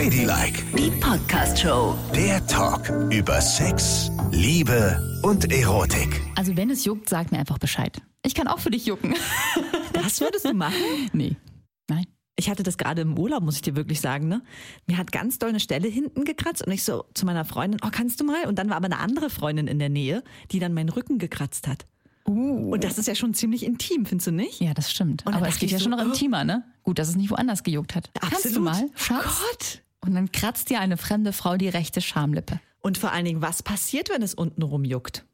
Ladylike, Die Podcast-Show. der Talk über Sex, Liebe und Erotik. Also wenn es juckt, sag mir einfach Bescheid. Ich kann auch für dich jucken. Das würdest du machen? nee. Nein. Ich hatte das gerade im Urlaub, muss ich dir wirklich sagen. Ne? Mir hat ganz doll eine Stelle hinten gekratzt und ich so zu meiner Freundin, oh, kannst du mal? Und dann war aber eine andere Freundin in der Nähe, die dann meinen Rücken gekratzt hat. Und das ist ja schon ziemlich intim, findest du nicht? Ja, das stimmt. Aber es geht ja so, schon noch oh. intimer, ne? Gut, dass es nicht woanders gejuckt hat. Kannst du Absolut. mal, Oh Schatz? Gott. Und dann kratzt dir eine fremde Frau die rechte Schamlippe. Und vor allen Dingen, was passiert, wenn es unten rumjuckt?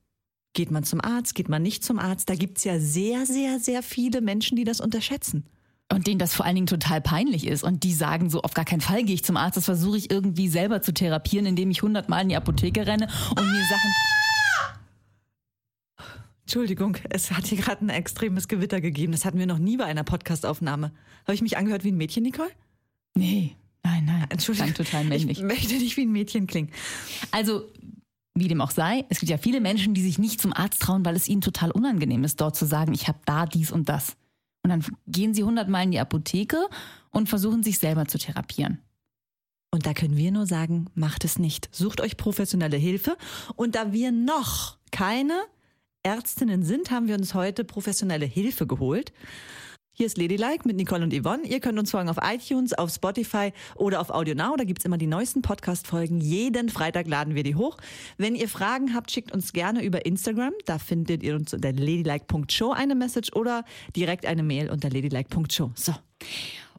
Geht man zum Arzt, geht man nicht zum Arzt? Da gibt's ja sehr, sehr, sehr viele Menschen, die das unterschätzen. Und denen das vor allen Dingen total peinlich ist. Und die sagen so, auf gar keinen Fall gehe ich zum Arzt. Das versuche ich irgendwie selber zu therapieren, indem ich hundertmal in die Apotheke renne und mir Sachen... Entschuldigung, es hat hier gerade ein extremes Gewitter gegeben. Das hatten wir noch nie bei einer Podcastaufnahme. Habe ich mich angehört wie ein Mädchen, Nicole? Nee, nein, nein. Entschuldigung. Klang total männlich. Ich möchte nicht wie ein Mädchen klingen. Also, wie dem auch sei, es gibt ja viele Menschen, die sich nicht zum Arzt trauen, weil es ihnen total unangenehm ist, dort zu sagen, ich habe da dies und das. Und dann gehen sie hundertmal in die Apotheke und versuchen sich selber zu therapieren. Und da können wir nur sagen, macht es nicht. Sucht euch professionelle Hilfe. Und da wir noch keine Ärztinnen sind, haben wir uns heute professionelle Hilfe geholt. Hier ist Ladylike mit Nicole und Yvonne. Ihr könnt uns folgen auf iTunes, auf Spotify oder auf AudioNow. Da gibt's immer die neuesten Podcast-Folgen. Jeden Freitag laden wir die hoch. Wenn ihr Fragen habt, schickt uns gerne über Instagram. Da findet ihr uns unter ladylike.show eine Message oder direkt eine Mail unter ladylike.show. So.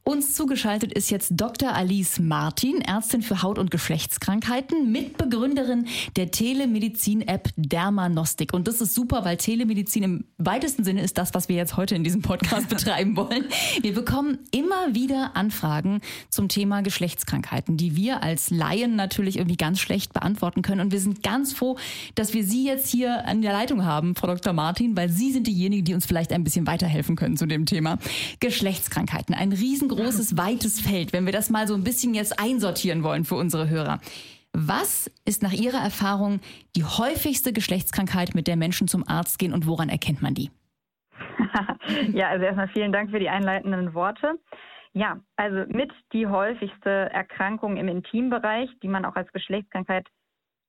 Uns zugeschaltet ist jetzt Dr. Alice Martin, Ärztin für Haut- und Geschlechtskrankheiten, Mitbegründerin der Telemedizin-App Dermanostik. Und das ist super, weil Telemedizin im weitesten Sinne ist das, was wir jetzt heute in diesem Podcast betreiben wollen. Wir bekommen immer wieder Anfragen zum Thema Geschlechtskrankheiten, die wir als Laien natürlich irgendwie ganz schlecht beantworten können. Und wir sind ganz froh, dass wir Sie jetzt hier an der Leitung haben, Frau Dr. Martin, weil Sie sind diejenigen, die uns vielleicht ein bisschen weiterhelfen können zu dem Thema Geschlechtskrankheiten. Ein riesengroßes, weites Feld, wenn wir das mal so ein bisschen jetzt einsortieren wollen für unsere Hörer. Was ist nach Ihrer Erfahrung die häufigste Geschlechtskrankheit, mit der Menschen zum Arzt gehen und woran erkennt man die? Ja, also erstmal vielen Dank für die einleitenden Worte. Ja, also mit die häufigste Erkrankung im Intimbereich, die man auch als Geschlechtskrankheit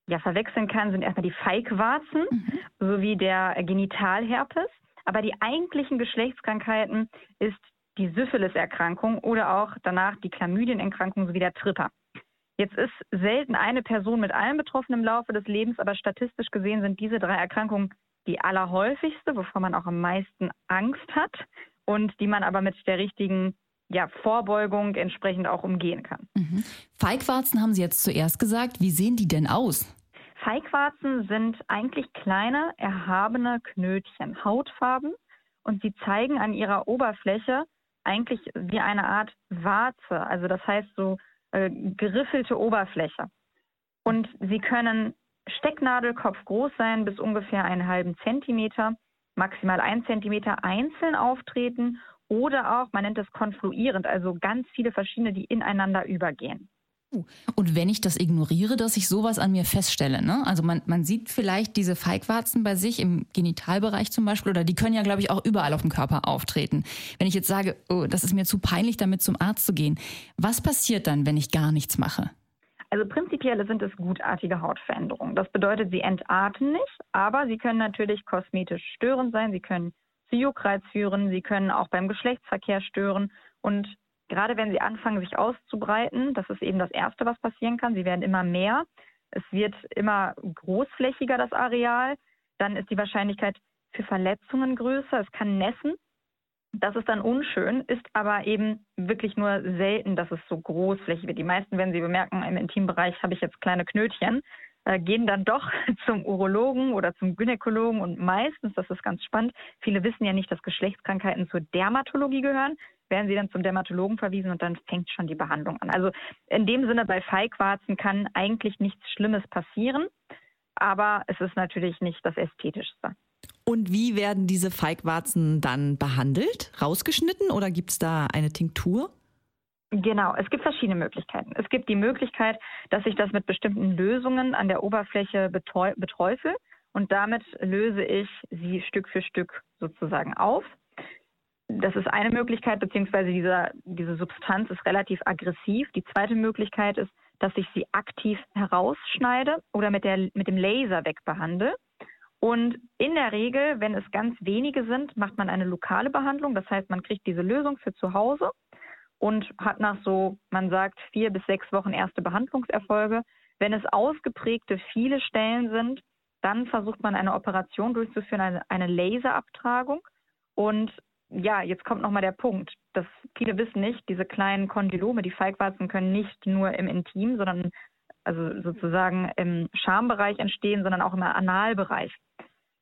ja verwechseln kann, sind erstmal die Feigwarzen sowie der Genitalherpes. Aber die eigentlichen Geschlechtskrankheiten ist die Syphilis-Erkrankung oder auch danach die Chlamydienerkrankung sowie der Tripper. Jetzt ist selten eine Person mit allem betroffen im Laufe des Lebens, aber statistisch gesehen sind diese drei Erkrankungen die allerhäufigste, wovor man auch am meisten Angst hat und die man aber mit der richtigen ja, Vorbeugung entsprechend auch umgehen kann. Feigwarzen haben Sie jetzt zuerst gesagt. Wie sehen die denn aus? Feigwarzen sind eigentlich kleine, erhabene Knötchen, Hautfarben und sie zeigen an ihrer Oberfläche eigentlich wie eine Art Warze, also das heißt so äh, geriffelte Oberfläche. Und sie können Stecknadelkopf groß sein, bis ungefähr einen halben Zentimeter, maximal ein Zentimeter einzeln auftreten oder auch, man nennt es konfluierend, also ganz viele verschiedene, die ineinander übergehen. Und wenn ich das ignoriere, dass ich sowas an mir feststelle, ne? Also man, man sieht vielleicht diese Feigwarzen bei sich im Genitalbereich zum Beispiel, oder die können ja, glaube ich, auch überall auf dem Körper auftreten. Wenn ich jetzt sage, oh, das ist mir zu peinlich, damit zum Arzt zu gehen, was passiert dann, wenn ich gar nichts mache? Also prinzipiell sind es gutartige Hautveränderungen. Das bedeutet, sie entarten nicht, aber sie können natürlich kosmetisch störend sein, sie können zu Juckreiz führen, sie können auch beim Geschlechtsverkehr stören und gerade wenn sie anfangen, sich auszubreiten, das ist eben das Erste, was passieren kann. Sie werden immer mehr. Es wird immer großflächiger, das Areal. Dann ist die Wahrscheinlichkeit für Verletzungen größer. Es kann nässen. Das ist dann unschön, ist aber eben wirklich nur selten, dass es so großflächig wird. Die meisten, wenn sie bemerken, im Intimbereich habe ich jetzt kleine Knötchen, äh, gehen dann doch zum Urologen oder zum Gynäkologen und meistens, das ist ganz spannend, viele wissen ja nicht, dass Geschlechtskrankheiten zur Dermatologie gehören, werden sie dann zum Dermatologen verwiesen und dann fängt schon die Behandlung an. Also in dem Sinne bei Feigwarzen kann eigentlich nichts Schlimmes passieren, aber es ist natürlich nicht das Ästhetischste. Und wie werden diese Feigwarzen dann behandelt? Rausgeschnitten oder gibt's da eine Tinktur? Genau, es gibt verschiedene Möglichkeiten. Es gibt die Möglichkeit, dass ich das mit bestimmten Lösungen an der Oberfläche betäu- beträufel und damit löse ich sie Stück für Stück sozusagen auf. Das ist eine Möglichkeit, beziehungsweise diese, diese Substanz ist relativ aggressiv. Die zweite Möglichkeit ist, dass ich sie aktiv herausschneide oder mit, der, mit dem Laser wegbehandle. Und in der Regel, wenn es ganz wenige sind, macht man eine lokale Behandlung. Das heißt, man kriegt diese Lösung für zu Hause und hat nach so, man sagt, vier bis sechs Wochen erste Behandlungserfolge. Wenn es ausgeprägte viele Stellen sind, dann versucht man eine Operation durchzuführen, eine, eine Laserabtragung. Und ja, jetzt kommt nochmal der Punkt, dass viele wissen nicht, diese kleinen Kondylome, die Feigwarzen können nicht nur im Intim, sondern also sozusagen im Schambereich entstehen, sondern auch im Analbereich.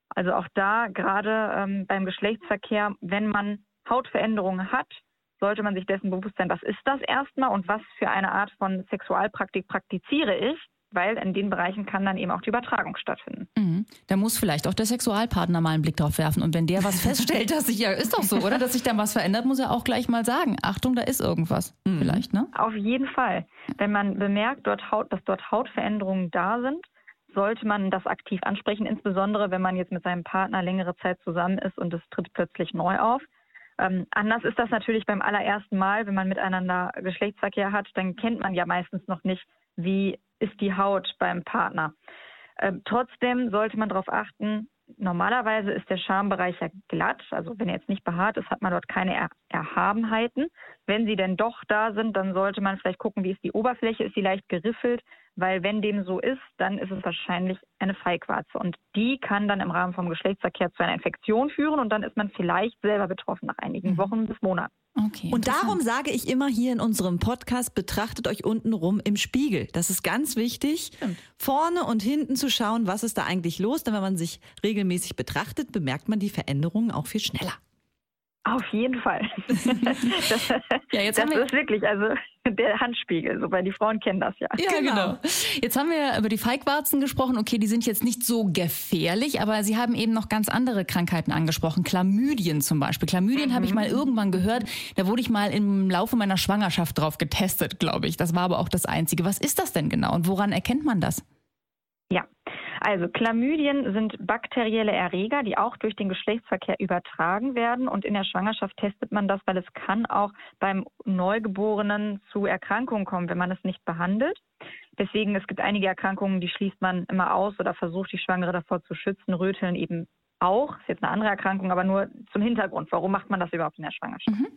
Also auch da gerade ähm, beim Geschlechtsverkehr, wenn man Hautveränderungen hat, sollte man sich dessen bewusst sein, was ist das erstmal und was für eine Art von Sexualpraktik praktiziere ich weil in den Bereichen kann dann eben auch die Übertragung stattfinden. Mhm. Da muss vielleicht auch der Sexualpartner mal einen Blick drauf werfen. Und wenn der was feststellt, dass sich ja, ist doch so, oder? Dass sich da was verändert, muss er auch gleich mal sagen, Achtung, da ist irgendwas. Mhm. Vielleicht, ne? Auf jeden Fall. Wenn man bemerkt, dort Haut, dass dort Hautveränderungen da sind, sollte man das aktiv ansprechen, insbesondere wenn man jetzt mit seinem Partner längere Zeit zusammen ist und es tritt plötzlich neu auf. Ähm, anders ist das natürlich beim allerersten Mal, wenn man miteinander Geschlechtsverkehr hat, dann kennt man ja meistens noch nicht, wie ist die Haut beim Partner. Ähm, trotzdem sollte man darauf achten, normalerweise ist der Schambereich ja glatt. Also wenn er jetzt nicht behaart ist, hat man dort keine er Erhabenheiten. Wenn sie denn doch da sind, dann sollte man vielleicht gucken, wie ist die Oberfläche, ist sie leicht geriffelt, weil wenn dem so ist, dann ist es wahrscheinlich eine Feigwarze. Und die kann dann im Rahmen vom Geschlechtsverkehr zu einer Infektion führen und dann ist man vielleicht selber betroffen nach einigen mhm. Wochen bis Monaten. Okay, und darum sage ich immer hier in unserem Podcast, betrachtet euch unten rum im Spiegel. Das ist ganz wichtig, Stimmt. vorne und hinten zu schauen, was ist da eigentlich los. Denn wenn man sich regelmäßig betrachtet, bemerkt man die Veränderungen auch viel schneller. Auf jeden Fall. das, ja, jetzt das ist wirklich, also der Handspiegel, so, weil die Frauen kennen das ja. Ja, genau. genau. Jetzt haben wir über die Feigwarzen gesprochen. Okay, die sind jetzt nicht so gefährlich, aber Sie haben eben noch ganz andere Krankheiten angesprochen. Chlamydien zum Beispiel. Chlamydien mhm. habe ich mal irgendwann gehört. Da wurde ich mal im Laufe meiner Schwangerschaft drauf getestet, glaube ich. Das war aber auch das Einzige. Was ist das denn genau und woran erkennt man das? Ja, also Chlamydien sind bakterielle Erreger, die auch durch den Geschlechtsverkehr übertragen werden. Und in der Schwangerschaft testet man das, weil es kann auch beim Neugeborenen zu Erkrankungen kommen, wenn man es nicht behandelt. Deswegen, es gibt einige Erkrankungen, die schließt man immer aus oder versucht die Schwangere davor zu schützen. Röteln eben auch, ist jetzt eine andere Erkrankung, aber nur zum Hintergrund. Warum macht man das überhaupt in der Schwangerschaft? Mhm.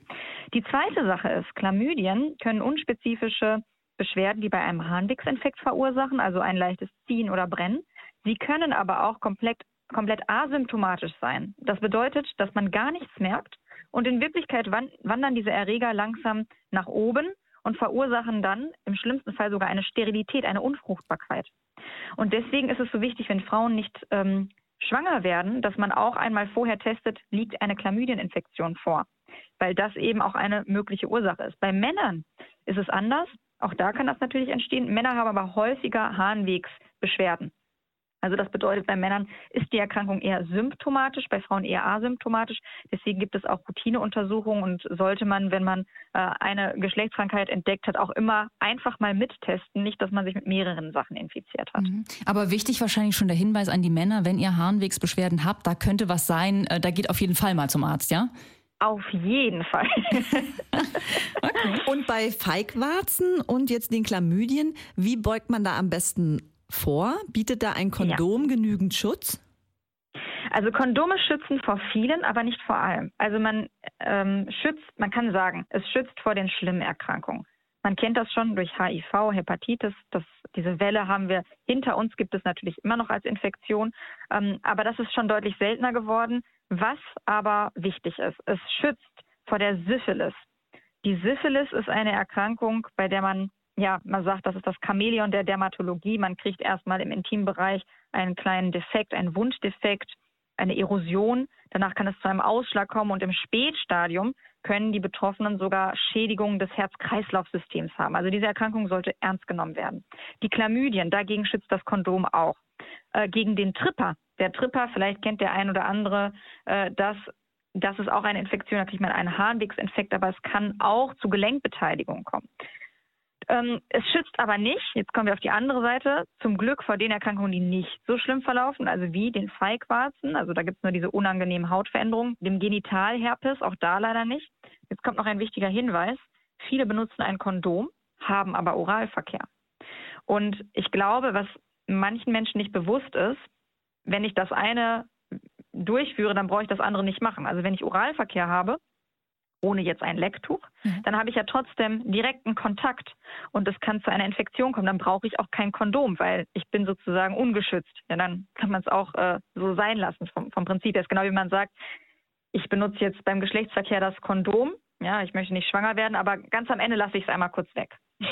Die zweite Sache ist, Chlamydien können unspezifische Beschwerden, die bei einem Harnwegsinfekt verursachen, also ein leichtes Ziehen oder Brennen. Sie können aber auch komplett, komplett asymptomatisch sein. Das bedeutet, dass man gar nichts merkt und in Wirklichkeit wandern diese Erreger langsam nach oben und verursachen dann im schlimmsten Fall sogar eine Sterilität, eine Unfruchtbarkeit. Und deswegen ist es so wichtig, wenn Frauen nicht ähm, schwanger werden, dass man auch einmal vorher testet, liegt eine Chlamydieninfektion vor, weil das eben auch eine mögliche Ursache ist. Bei Männern ist es anders. Auch da kann das natürlich entstehen. Männer haben aber häufiger Harnwegsbeschwerden. Also das bedeutet, bei Männern ist die Erkrankung eher symptomatisch, bei Frauen eher asymptomatisch. Deswegen gibt es auch Routineuntersuchungen und sollte man, wenn man äh, eine Geschlechtskrankheit entdeckt hat, auch immer einfach mal mittesten, nicht, dass man sich mit mehreren Sachen infiziert hat. Mhm. Aber wichtig wahrscheinlich schon der Hinweis an die Männer, wenn ihr Harnwegsbeschwerden habt, da könnte was sein, äh, da geht auf jeden Fall mal zum Arzt, ja? Auf jeden Fall. okay. Und bei Feigwarzen und jetzt den Chlamydien, wie beugt man da am besten vor? Bietet da ein Kondom ja. genügend Schutz? Also Kondome schützen vor vielen, aber nicht vor allem. Also man ähm, schützt, man kann sagen, es schützt vor den schlimmen Erkrankungen. Man kennt das schon durch HIV, Hepatitis. Das, diese Welle haben wir hinter uns, gibt es natürlich immer noch als Infektion. Ähm, aber das ist schon deutlich seltener geworden. Was aber wichtig ist, es schützt vor der Syphilis. Die Syphilis ist eine Erkrankung, bei der man ja, man sagt, das ist das Chamäleon der Dermatologie. Man kriegt erstmal im Intimbereich einen kleinen Defekt, einen Wunddefekt, eine Erosion. Danach kann es zu einem Ausschlag kommen und im Spätstadium können die Betroffenen sogar Schädigungen des Herz-Kreislauf-Systems haben. Also diese Erkrankung sollte ernst genommen werden. Die Chlamydien, dagegen schützt das Kondom auch. Äh, gegen den Tripper. Der Tripper, vielleicht kennt der ein oder andere, äh, das das ist auch eine Infektion, da kriegt man einen Harnwegsinfekt, aber es kann auch zu Gelenkbeteiligung kommen. Ähm, es schützt aber nicht, jetzt kommen wir auf die andere Seite, zum Glück vor den Erkrankungen, die nicht so schlimm verlaufen, also wie den Feigwarzen, also da gibt es nur diese unangenehmen Hautveränderungen, dem Genitalherpes, auch da leider nicht. Jetzt kommt noch ein wichtiger Hinweis. Viele benutzen ein Kondom, haben aber Oralverkehr. Und ich glaube, was manchen Menschen nicht bewusst ist, wenn ich das eine durchführe, dann brauche ich das andere nicht machen. Also wenn ich Oralverkehr habe, ohne jetzt ein Lecktuch, mhm. dann habe ich ja trotzdem direkten Kontakt und es kann zu einer Infektion kommen. Dann brauche ich auch kein Kondom, weil ich bin sozusagen ungeschützt. Ja, dann kann man es auch äh, so sein lassen vom, vom Prinzip her. Ist genau wie man sagt, ich benutze jetzt beim Geschlechtsverkehr das Kondom. Ja, ich möchte nicht schwanger werden, aber ganz am Ende lasse ich es einmal kurz weg.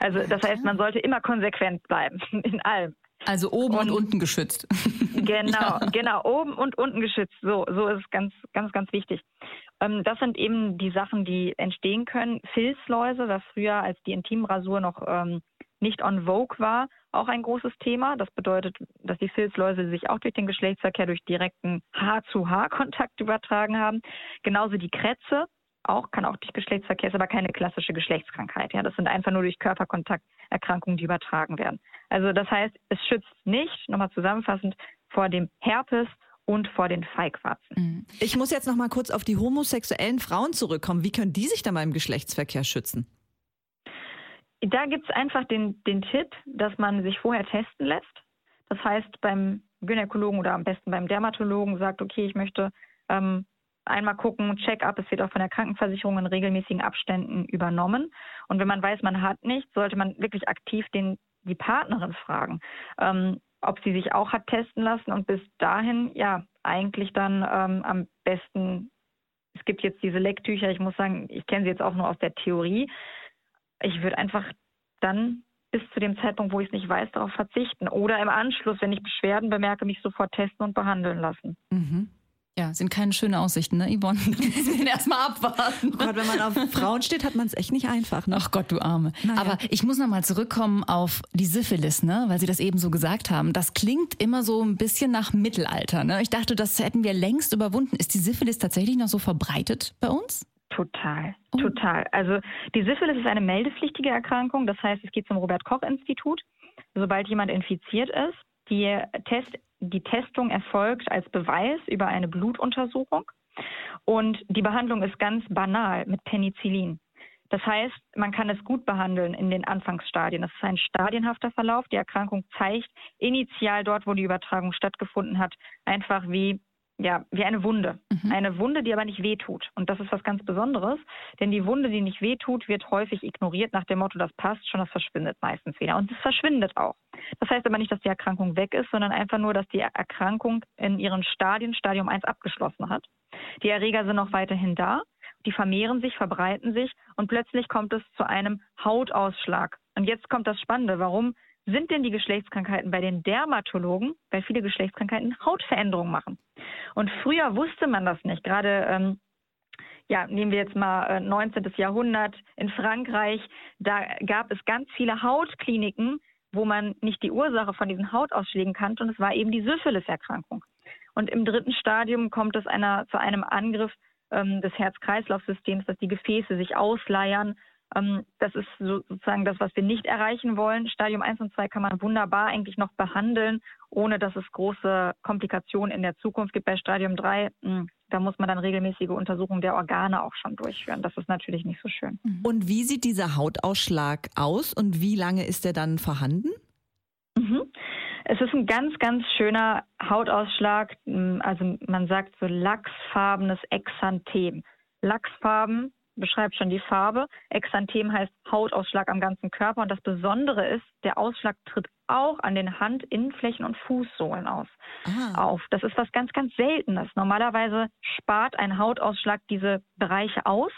also das heißt, man sollte immer konsequent bleiben in allem. Also oben und, und unten geschützt. Genau, ja. genau, oben und unten geschützt. So, so ist es ganz, ganz, ganz wichtig. Ähm, das sind eben die Sachen, die entstehen können. Filzläuse, was früher als die Intimrasur noch ähm, nicht on vogue war, auch ein großes Thema. Das bedeutet, dass die Filzläuse sich auch durch den Geschlechtsverkehr, durch direkten Haar-zu-Haar-Kontakt übertragen haben. Genauso die Krätze, auch, kann auch durch Geschlechtsverkehr, ist aber keine klassische Geschlechtskrankheit. Ja, das sind einfach nur durch Körperkontakt Erkrankungen, die übertragen werden. Also das heißt, es schützt nicht, nochmal zusammenfassend, vor dem Herpes und vor den Feigwarzen. Mhm. Ich muss jetzt nochmal kurz auf die homosexuellen Frauen zurückkommen. Wie können die sich dann beim Geschlechtsverkehr schützen? Da gibt es einfach den, den Tipp, dass man sich vorher testen lässt. Das heißt, beim Gynäkologen oder am besten beim Dermatologen sagt, okay, ich möchte ähm, einmal gucken, Check-up, es wird auch von der Krankenversicherung in regelmäßigen Abständen übernommen. Und wenn man weiß, man hat nichts, sollte man wirklich aktiv den, die Partnerin fragen, ähm, ob sie sich auch hat testen lassen und bis dahin, ja, eigentlich dann ähm, am besten, es gibt jetzt diese Lecktücher, ich muss sagen, ich kenne sie jetzt auch nur aus der Theorie. Ich würde einfach dann bis zu dem Zeitpunkt, wo ich es nicht weiß, darauf verzichten. Oder im Anschluss, wenn ich Beschwerden bemerke, mich sofort testen und behandeln lassen. Mhm. Ja, sind keine schönen Aussichten, ne, Yvonne? Müssen wir erstmal abwarten. Oh Gott, wenn man auf Frauen steht, hat man es echt nicht einfach, ne? Ach Gott, du Arme. Naja. Aber ich muss nochmal zurückkommen auf die Syphilis, ne? Weil Sie das eben so gesagt haben. Das klingt immer so ein bisschen nach Mittelalter, ne? Ich dachte, das hätten wir längst überwunden. Ist die Syphilis tatsächlich noch so verbreitet bei uns? Total, oh. total. Also die Syphilis ist eine meldepflichtige Erkrankung. Das heißt, es geht zum Robert-Koch-Institut. Sobald jemand infiziert ist, die Test die Testung erfolgt als Beweis über eine Blutuntersuchung und die Behandlung ist ganz banal mit Penicillin. Das heißt, man kann es gut behandeln in den Anfangsstadien. Das ist ein stadienhafter Verlauf. Die Erkrankung zeigt initial dort, wo die Übertragung stattgefunden hat, einfach wie ja, wie eine Wunde. Mhm. Eine Wunde, die aber nicht wehtut. Und das ist was ganz Besonderes, denn die Wunde, die nicht wehtut, wird häufig ignoriert nach dem Motto, das passt schon, das verschwindet meistens wieder. Und es verschwindet auch. Das heißt aber nicht, dass die Erkrankung weg ist, sondern einfach nur, dass die Erkrankung in ihren Stadien, Stadium 1 abgeschlossen hat. Die Erreger sind noch weiterhin da, die vermehren sich, verbreiten sich und plötzlich kommt es zu einem Hautausschlag. Und jetzt kommt das Spannende. Warum sind denn die Geschlechtskrankheiten bei den Dermatologen, weil viele Geschlechtskrankheiten Hautveränderungen machen. Und früher wusste man das nicht. Gerade, ähm, ja, nehmen wir jetzt mal äh, 19. Jahrhundert in Frankreich, da gab es ganz viele Hautkliniken, wo man nicht die Ursache von diesen Hautausschlägen kannte und es war eben die Syphilis-Erkrankung. Und im dritten Stadium kommt es einer, zu einem Angriff ähm, des Herz-Kreislauf-Systems, dass die Gefäße sich ausleiern das ist sozusagen das, was wir nicht erreichen wollen. Stadium 1 und 2 kann man wunderbar eigentlich noch behandeln, ohne dass es große Komplikationen in der Zukunft gibt. Bei Stadium 3, hm, da muss man dann regelmäßige Untersuchungen der Organe auch schon durchführen. Das ist natürlich nicht so schön. Mhm. Und wie sieht dieser Hautausschlag aus und wie lange ist er dann vorhanden? Mhm. Es ist ein ganz, ganz schöner Hautausschlag. Hm, also man sagt so lachsfarbenes Exanthem. Lachsfarben beschreibt schon die Farbe. Exanthem heißt Hautausschlag am ganzen Körper. Und das Besondere ist, der Ausschlag tritt auch an den Handinnenflächen und Fußsohlen aus, ah. auf. Das ist was ganz, ganz Seltenes. Normalerweise spart ein Hautausschlag diese Bereiche aus.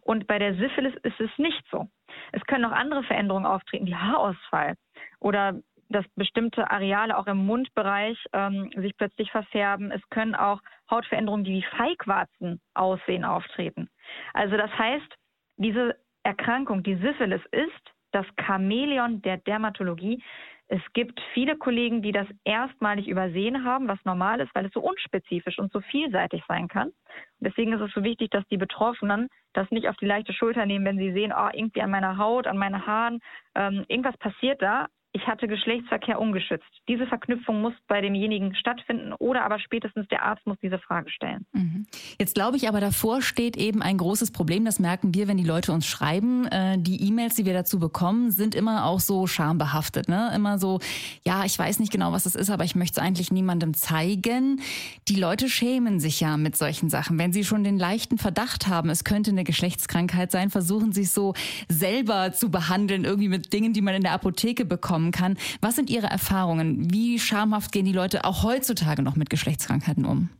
Und bei der Syphilis ist es nicht so. Es können noch andere Veränderungen auftreten, wie Haarausfall oder dass bestimmte Areale auch im Mundbereich ähm, sich plötzlich verfärben. Es können auch Hautveränderungen, die wie Feigwarzen aussehen, auftreten. Also das heißt, diese Erkrankung, die Syphilis ist das Chamäleon der Dermatologie. Es gibt viele Kollegen, die das erstmalig übersehen haben, was normal ist, weil es so unspezifisch und so vielseitig sein kann. Deswegen ist es so wichtig, dass die Betroffenen das nicht auf die leichte Schulter nehmen, wenn sie sehen, oh, irgendwie an meiner Haut, an meinen Haaren, ähm, irgendwas passiert da, ich hatte Geschlechtsverkehr ungeschützt. Diese Verknüpfung muss bei demjenigen stattfinden oder aber spätestens der Arzt muss diese Frage stellen. Mhm. Jetzt glaube ich aber davor steht eben ein großes Problem. Das merken wir, wenn die Leute uns schreiben. Äh, die E-Mails, die wir dazu bekommen, sind immer auch so schambehaftet. Ne? Immer so, ja, ich weiß nicht genau, was das ist, aber ich möchte es eigentlich niemandem zeigen. Die Leute schämen sich ja mit solchen Sachen. Wenn sie schon den leichten Verdacht haben, es könnte eine Geschlechtskrankheit sein, versuchen sie es so selber zu behandeln, irgendwie mit Dingen, die man in der Apotheke bekommt kommen kann. Was sind Ihre Erfahrungen? Wie schamhaft gehen die Leute auch heutzutage noch mit Geschlechtskrankheiten um?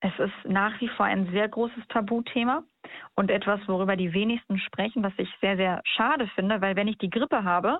Es ist nach wie vor ein sehr großes Tabuthema und etwas, worüber die wenigsten sprechen, was ich sehr, sehr schade finde, weil wenn ich die Grippe habe,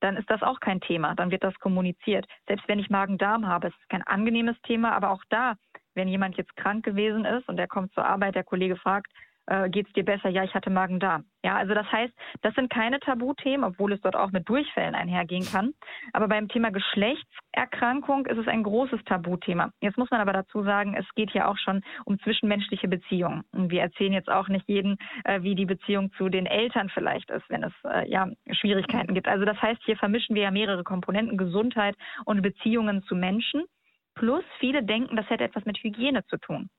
dann ist das auch kein Thema, dann wird das kommuniziert. Selbst wenn ich Magen-Darm habe, ist es kein angenehmes Thema, aber auch da, wenn jemand jetzt krank gewesen ist und er kommt zur Arbeit, der Kollege fragt, äh, geht es dir besser? Ja, ich hatte Magen-Darm. Ja, also das heißt, das sind keine Tabuthemen, obwohl es dort auch mit Durchfällen einhergehen kann. Aber beim Thema Geschlechtserkrankung ist es ein großes Tabuthema. Jetzt muss man aber dazu sagen, es geht hier auch schon um zwischenmenschliche Beziehungen. Und wir erzählen jetzt auch nicht jedem, äh, wie die Beziehung zu den Eltern vielleicht ist, wenn es äh, ja Schwierigkeiten gibt. Also das heißt, hier vermischen wir ja mehrere Komponenten, Gesundheit und Beziehungen zu Menschen. Plus viele denken, das hätte etwas mit Hygiene zu tun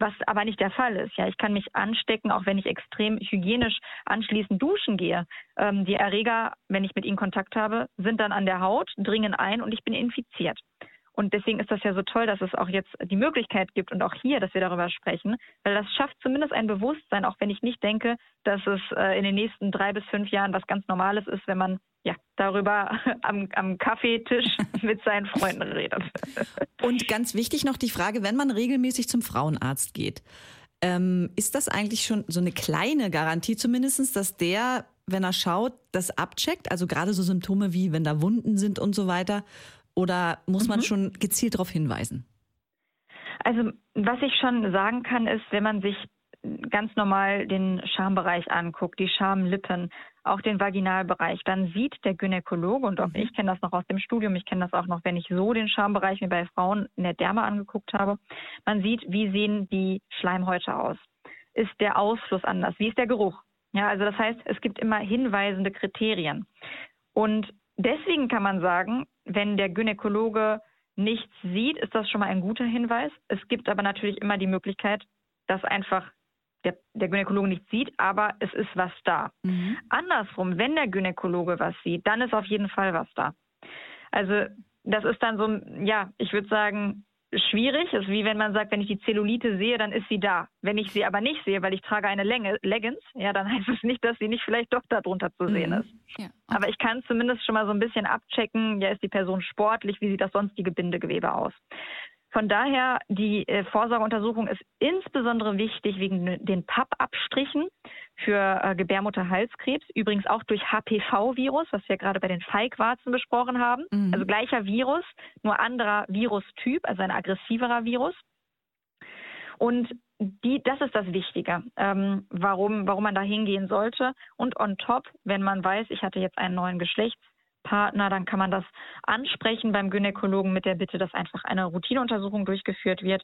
was aber nicht der Fall ist. Ja, ich kann mich anstecken, auch wenn ich extrem hygienisch anschließend duschen gehe. Ähm, die Erreger, wenn ich mit ihnen Kontakt habe, sind dann an der Haut, dringen ein und ich bin infiziert. Und deswegen ist das ja so toll, dass es auch jetzt die Möglichkeit gibt und auch hier, dass wir darüber sprechen, weil das schafft zumindest ein Bewusstsein, auch wenn ich nicht denke, dass es äh, in den nächsten drei bis fünf Jahren was ganz Normales ist, wenn man ja darüber am, am Kaffeetisch mit seinen Freunden redet. Und ganz wichtig noch die Frage, wenn man regelmäßig zum Frauenarzt geht, ähm, ist das eigentlich schon so eine kleine Garantie zumindest, dass der, wenn er schaut, das abcheckt? Also gerade so Symptome wie, wenn da Wunden sind und so weiter oder muss man mhm. schon gezielt darauf hinweisen? Also was ich schon sagen kann, ist, wenn man sich ganz normal den Schambereich anguckt, die Schamlippen, auch den Vaginalbereich, dann sieht der Gynäkologe, und auch mhm. ich kenne das noch aus dem Studium, ich kenne das auch noch, wenn ich so den Schambereich mir bei Frauen in der Derme angeguckt habe, man sieht, wie sehen die Schleimhäute aus. Ist der Ausfluss anders? Wie ist der Geruch? Ja, also das heißt, es gibt immer hinweisende Kriterien. Und deswegen kann man sagen, wenn der Gynäkologe nichts sieht, ist das schon mal ein guter Hinweis. Es gibt aber natürlich immer die Möglichkeit, dass einfach der, der Gynäkologe nichts sieht, aber es ist was da. Mhm. Andersrum, wenn der Gynäkologe was sieht, dann ist auf jeden Fall was da. Also das ist dann so, ja, ich würde sagen, schwierig. Es ist wie wenn man sagt, wenn ich die Zellulite sehe, dann ist sie da. Wenn ich sie aber nicht sehe, weil ich trage eine Länge, Leggings, ja, dann heißt es nicht, dass sie nicht vielleicht doch darunter zu sehen mhm. ist. Ja, okay. Aber ich kann zumindest schon mal so ein bisschen abchecken, ja, ist die Person sportlich, wie sieht das sonstige Bindegewebe aus. Von daher, die äh, Vorsorgeuntersuchung ist insbesondere wichtig wegen den Pappabstrichen für äh, Gebärmutterhalskrebs, übrigens auch durch HPV-Virus, was wir gerade bei den Feigwarzen besprochen haben. Mhm. Also gleicher Virus, nur anderer Virustyp, also ein aggressiverer Virus. Und die, das ist das Wichtige, ähm, warum, warum man da hingehen sollte. Und on top, wenn man weiß, ich hatte jetzt einen neuen Geschlechts Partner, dann kann man das ansprechen beim Gynäkologen mit der Bitte, dass einfach eine Routineuntersuchung durchgeführt wird.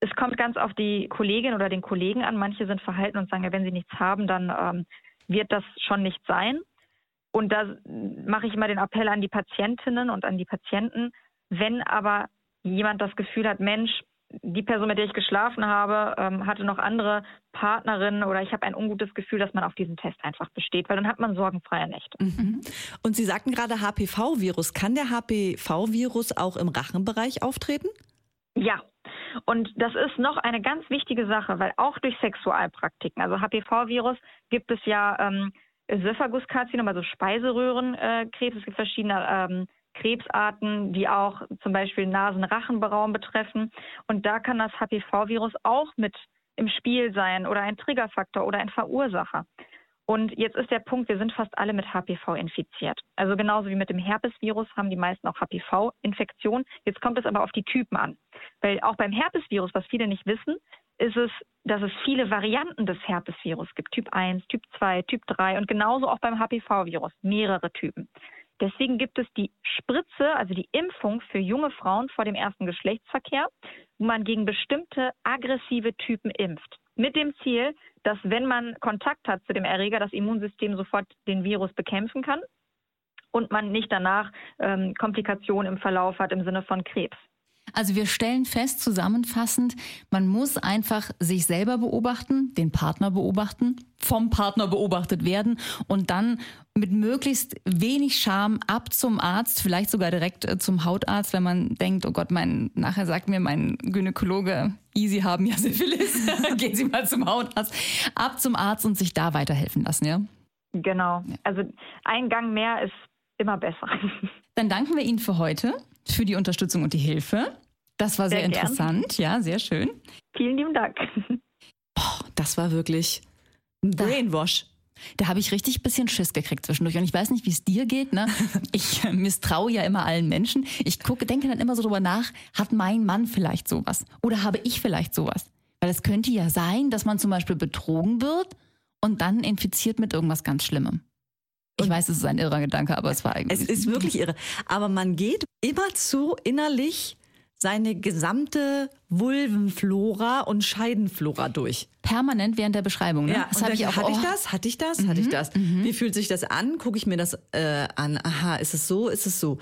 Es kommt ganz auf die Kollegin oder den Kollegen an. Manche sind verhalten und sagen, ja, wenn sie nichts haben, dann ähm, wird das schon nicht sein. Und da mache ich immer den Appell an die Patientinnen und an die Patienten. Wenn aber jemand das Gefühl hat, Mensch, die Person, mit der ich geschlafen habe, ähm, hatte noch andere Partnerinnen oder ich habe ein ungutes Gefühl, dass man auf diesen Test einfach besteht, weil dann hat man sorgenfreie Nächte. Mhm. Und Sie sagten gerade HPV-Virus. Kann der HPV-Virus auch im Rachenbereich auftreten? Ja, und das ist noch eine ganz wichtige Sache, weil auch durch Sexualpraktiken, also HPV-Virus gibt es ja ähm, Ösophagus-Karzinom, also Speiseröhrenkrebs, es gibt verschiedene ähm, Krebsarten, die auch zum Beispiel Nasenrachenraum betreffen. Und da kann das HPV-Virus auch mit im Spiel sein oder ein Triggerfaktor oder ein Verursacher. Und jetzt ist der Punkt, wir sind fast alle mit HPV infiziert. Also genauso wie mit dem Herpesvirus haben die meisten auch HPV-Infektionen. Jetzt kommt es aber auf die Typen an. Weil auch beim Herpesvirus, was viele nicht wissen, ist es, dass es viele Varianten des Herpesvirus gibt. Typ 1, Typ 2, Typ 3 und genauso auch beim HPV-Virus, mehrere Typen. Deswegen gibt es die Spritze, also die Impfung für junge Frauen vor dem ersten Geschlechtsverkehr, wo man gegen bestimmte aggressive Typen impft. Mit dem Ziel, dass wenn man Kontakt hat zu dem Erreger, das Immunsystem sofort den Virus bekämpfen kann und man nicht danach ähm, Komplikationen im Verlauf hat im Sinne von Krebs. Also wir stellen fest, zusammenfassend, man muss einfach sich selber beobachten, den Partner beobachten, vom Partner beobachtet werden und dann mit möglichst wenig Scham ab zum Arzt, vielleicht sogar direkt äh, zum Hautarzt, wenn man denkt, oh Gott, mein, nachher sagt mir mein Gynäkologe, easy haben ja Syphilis, gehen Sie mal zum Hautarzt, ab zum Arzt und sich da weiterhelfen lassen, ja? Genau. Also ein Gang mehr ist immer besser. Dann danken wir Ihnen für heute, für die Unterstützung und die Hilfe. Das war sehr, sehr interessant, ja, sehr schön. Vielen lieben Dank. Boah, das war wirklich ein Brainwash. Da habe ich richtig bisschen Schiss gekriegt zwischendurch. Und ich weiß nicht, wie es dir geht. Ne? Ich misstraue ja immer allen Menschen. Ich gucke, denke dann immer so drüber nach, hat mein Mann vielleicht sowas? Oder habe ich vielleicht sowas? Weil es könnte ja sein, dass man zum Beispiel betrogen wird und dann infiziert mit irgendwas ganz Schlimmem. Ich weiß, es ist ein irrer Gedanke, aber es war eigentlich. Es ist wirklich irre. Aber man geht immer zu innerlich seine gesamte Vulvenflora und Scheidenflora durch. Permanent während der Beschreibung. Ne? Ja, das ich auch, hatte ich das? Hatte ich das? Mhm. Hatte ich das? Mhm. Wie fühlt sich das an? Gucke ich mir das äh, an? Aha, ist es so? Ist es so?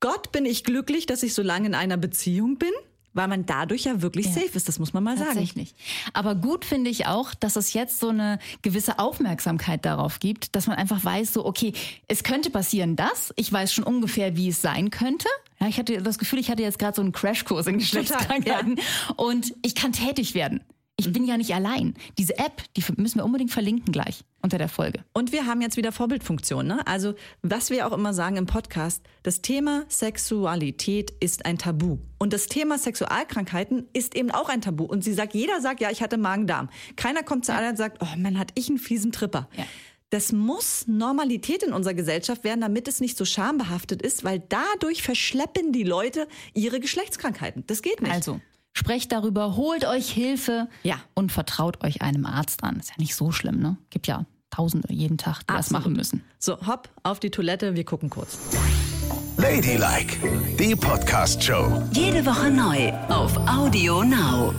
Gott, bin ich glücklich, dass ich so lange in einer Beziehung bin? Weil man dadurch ja wirklich ja. safe ist, das muss man mal sagen. Tatsächlich. Aber gut finde ich auch, dass es jetzt so eine gewisse Aufmerksamkeit darauf gibt, dass man einfach weiß, so, okay, es könnte passieren das, ich weiß schon ungefähr, wie es sein könnte. Ja, ich hatte das Gefühl, ich hatte jetzt gerade so einen Crashkurs in Geschlechtskrankheiten ja. und ich kann tätig werden. Ich bin ja nicht allein. Diese App, die müssen wir unbedingt verlinken gleich unter der Folge. Und wir haben jetzt wieder Vorbildfunktion. Ne? Also, was wir auch immer sagen im Podcast, das Thema Sexualität ist ein Tabu. Und das Thema Sexualkrankheiten ist eben auch ein Tabu. Und sie sagt, jeder sagt, ja, ich hatte Magen-Darm. Keiner kommt zu ja. einer und sagt, oh man, hat ich einen fiesen Tripper. Ja. Das muss Normalität in unserer Gesellschaft werden, damit es nicht so schambehaftet ist, weil dadurch verschleppen die Leute ihre Geschlechtskrankheiten. Das geht nicht. Also, Sprecht darüber, holt euch Hilfe ja. und vertraut euch einem Arzt an. Ist ja nicht so schlimm, ne? Gibt ja Tausende jeden Tag, die Absolut. das machen müssen. So, hopp, auf die Toilette, wir gucken kurz. Ladylike, die Podcast-Show. Jede Woche neu auf Audio Now.